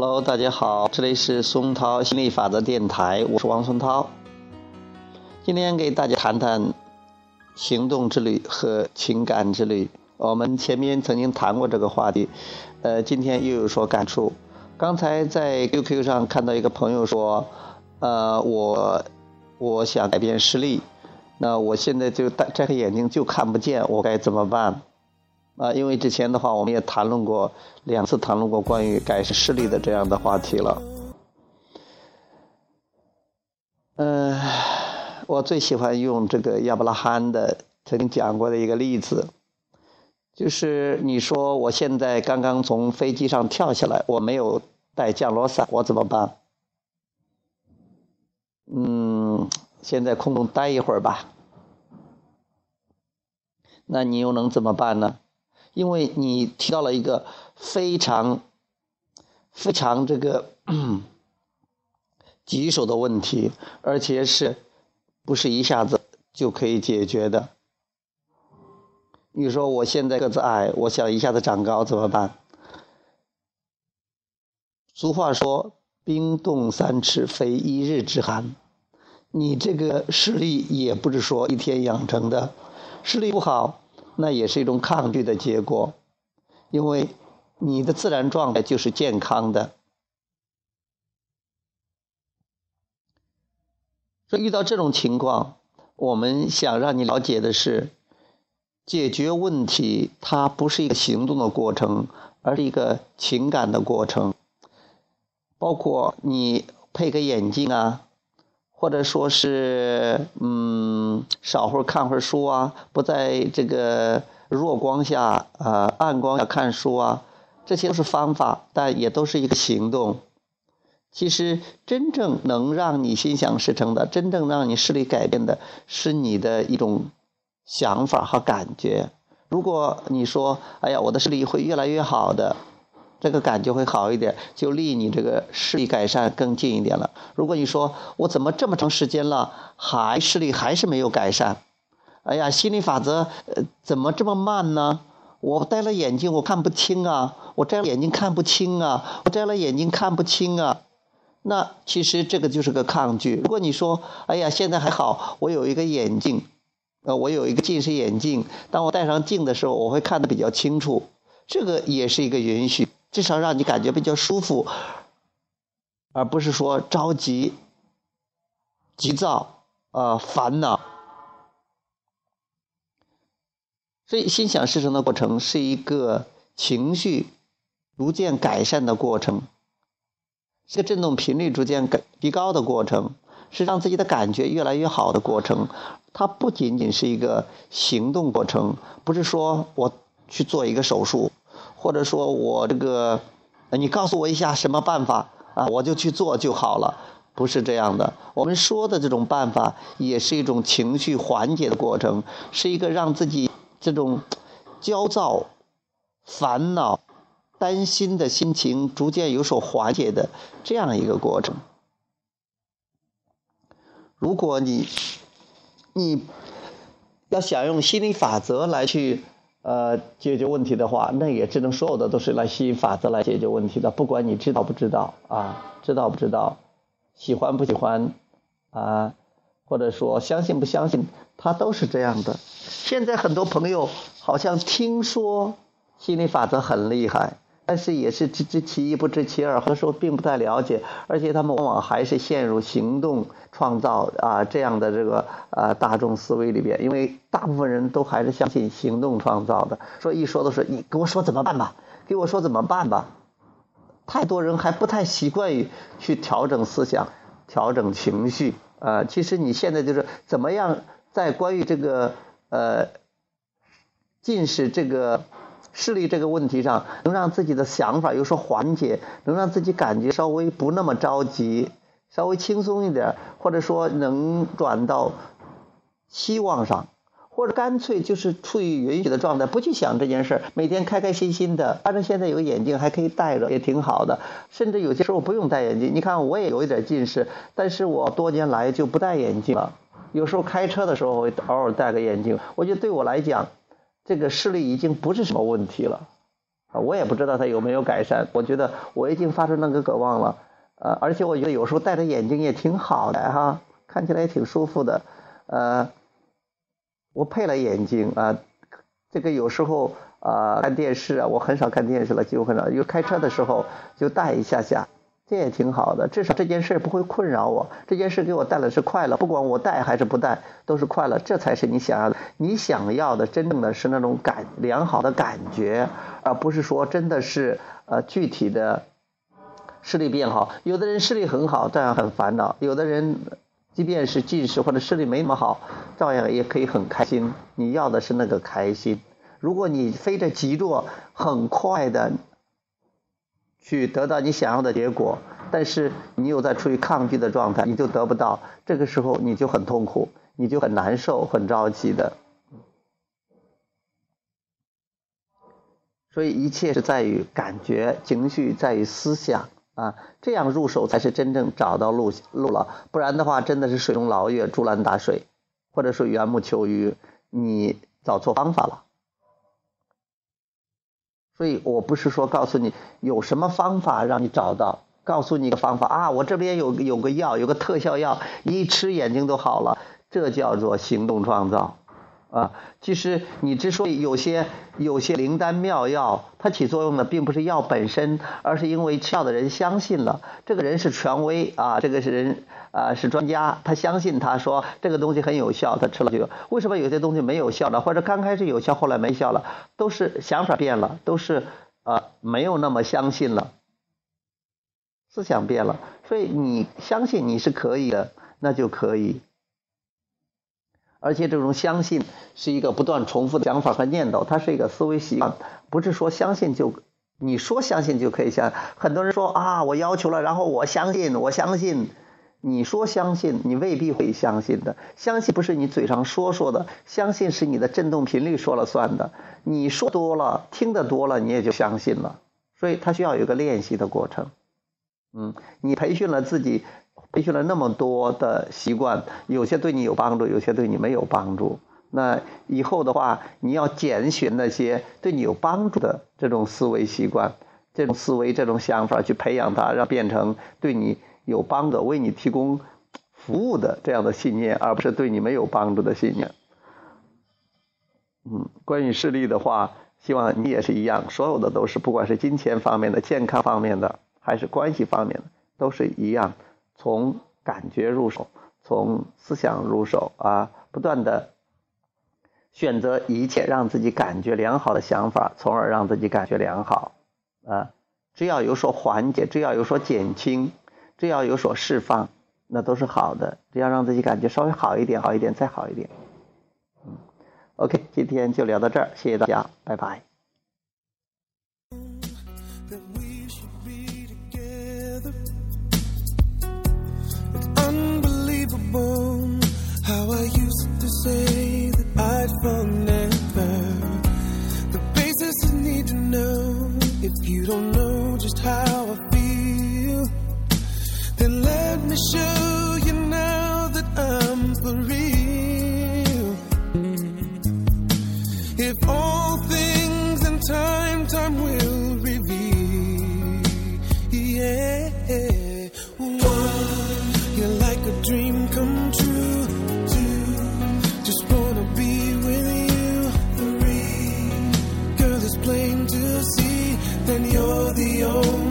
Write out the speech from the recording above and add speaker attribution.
Speaker 1: Hello，大家好，这里是松涛心理法则电台，我是王松涛。今天给大家谈谈行动之旅和情感之旅。我们前面曾经谈过这个话题，呃，今天又有所感触。刚才在 QQ 上看到一个朋友说，呃，我我想改变视力，那我现在就戴摘个眼镜就看不见，我该怎么办？啊，因为之前的话，我们也谈论过两次，谈论过关于改善视力的这样的话题了。嗯，我最喜欢用这个亚伯拉罕的曾经讲过的一个例子，就是你说我现在刚刚从飞机上跳下来，我没有带降落伞，我怎么办？嗯，先在空中待一会儿吧。那你又能怎么办呢？因为你提到了一个非常、非常这个 棘手的问题，而且是不是一下子就可以解决的？你说我现在个子矮，我想一下子长高怎么办？俗话说“冰冻三尺，非一日之寒”，你这个视力也不是说一天养成的，视力不好。那也是一种抗拒的结果，因为你的自然状态就是健康的。所以遇到这种情况，我们想让你了解的是，解决问题它不是一个行动的过程，而是一个情感的过程。包括你配个眼镜啊。或者说是，嗯，少会儿看会儿书啊，不在这个弱光下啊，暗光下看书啊，这些都是方法，但也都是一个行动。其实真正能让你心想事成的，真正让你视力改变的，是你的一种想法和感觉。如果你说，哎呀，我的视力会越来越好的。这个感觉会好一点，就离你这个视力改善更近一点了。如果你说我怎么这么长时间了，还视力还是没有改善？哎呀，心理法则呃怎么这么慢呢？我戴了眼镜我看不清啊，我摘了眼镜看不清啊，我摘了眼镜看不清啊。那其实这个就是个抗拒。如果你说哎呀现在还好，我有一个眼镜，呃我有一个近视眼镜，当我戴上镜的时候我会看得比较清楚，这个也是一个允许。至少让你感觉比较舒服，而不是说着急、急躁、呃烦恼。所以，心想事成的过程是一个情绪逐渐改善的过程，是个振动频率逐渐改提高的过程，是让自己的感觉越来越好的过程。它不仅仅是一个行动过程，不是说我去做一个手术。或者说我这个，你告诉我一下什么办法啊，我就去做就好了，不是这样的。我们说的这种办法，也是一种情绪缓解的过程，是一个让自己这种焦躁、烦恼、担心的心情逐渐有所缓解的这样一个过程。如果你你要想用心理法则来去。呃，解决问题的话，那也只能所有的都是来吸引法则来解决问题的。不管你知道不知道啊，知道不知道，喜欢不喜欢啊，或者说相信不相信，它都是这样的。现在很多朋友好像听说心理法则很厉害。但是也是知知其一不知其二，很多时候并不太了解，而且他们往往还是陷入行动创造啊这样的这个呃大众思维里边，因为大部分人都还是相信行动创造的，说一说都是你给我说怎么办吧，给我说怎么办吧，太多人还不太习惯于去调整思想、调整情绪啊。其实你现在就是怎么样在关于这个呃近视这个。视力这个问题上，能让自己的想法有所缓解，能让自己感觉稍微不那么着急，稍微轻松一点，或者说能转到希望上，或者干脆就是处于允许的状态，不去想这件事儿，每天开开心心的。反正现在有眼镜还可以戴着，也挺好的。甚至有些时候不用戴眼镜，你看我也有一点近视，但是我多年来就不戴眼镜了。有时候开车的时候会偶尔戴个眼镜，我觉得对我来讲。这个视力已经不是什么问题了，啊，我也不知道它有没有改善。我觉得我已经发出那个渴望了，呃，而且我觉得有时候戴着眼镜也挺好的哈，看起来也挺舒服的。呃，我配了眼镜啊，这个有时候啊看电视啊，我很少看电视了，几乎很少，因为开车的时候就戴一下下。这也挺好的，至少这件事不会困扰我。这件事给我带来是快乐，不管我带还是不带，都是快乐。这才是你想要的。你想要的真正的是那种感良好的感觉，而不是说真的是呃具体的视力变好。有的人视力很好，照样很烦恼；有的人即便是近视或者视力没那么好，照样也可以很开心。你要的是那个开心。如果你非得急着很快的。去得到你想要的结果，但是你又在处于抗拒的状态，你就得不到。这个时候你就很痛苦，你就很难受、很着急的。所以一切是在于感觉，情绪在于思想啊，这样入手才是真正找到路路了。不然的话，真的是水中捞月、竹篮打水，或者说缘木求鱼，你找错方法了。所以我不是说告诉你有什么方法让你找到，告诉你一个方法啊，我这边有有个药，有个特效药，一吃眼睛都好了，这叫做行动创造。啊，其实你之所以有些有些灵丹妙药，它起作用的并不是药本身，而是因为吃药的人相信了，这个人是权威啊，这个是人啊是专家，他相信他说这个东西很有效，他吃了就有。为什么有些东西没有效了，或者刚开始有效，后来没效了，都是想法变了，都是啊没有那么相信了，思想变了，所以你相信你是可以的，那就可以。而且这种相信是一个不断重复的想法和念头，它是一个思维习惯，不是说相信就你说相信就可以相。很多人说啊，我要求了，然后我相信，我相信。你说相信，你未必会相信的。相信不是你嘴上说说的，相信是你的振动频率说了算的。你说多了，听得多了，你也就相信了。所以它需要有一个练习的过程。嗯，你培训了自己。培训了那么多的习惯，有些对你有帮助，有些对你没有帮助。那以后的话，你要拣选那些对你有帮助的这种思维习惯、这种思维、这种想法，去培养它，让变成对你有帮助、为你提供服务的这样的信念，而不是对你没有帮助的信念。嗯，关于视力的话，希望你也是一样，所有的都是，不管是金钱方面的、健康方面的，还是关系方面的，都是一样。从感觉入手，从思想入手啊，不断的选择一切让自己感觉良好的想法，从而让自己感觉良好啊。只要有所缓解，只要有所减轻，只要有所释放，那都是好的。只要让自己感觉稍微好一点，好一点，再好一点。嗯，OK，今天就聊到这儿，谢谢大家，拜拜。You don't know just how I feel, then let me show your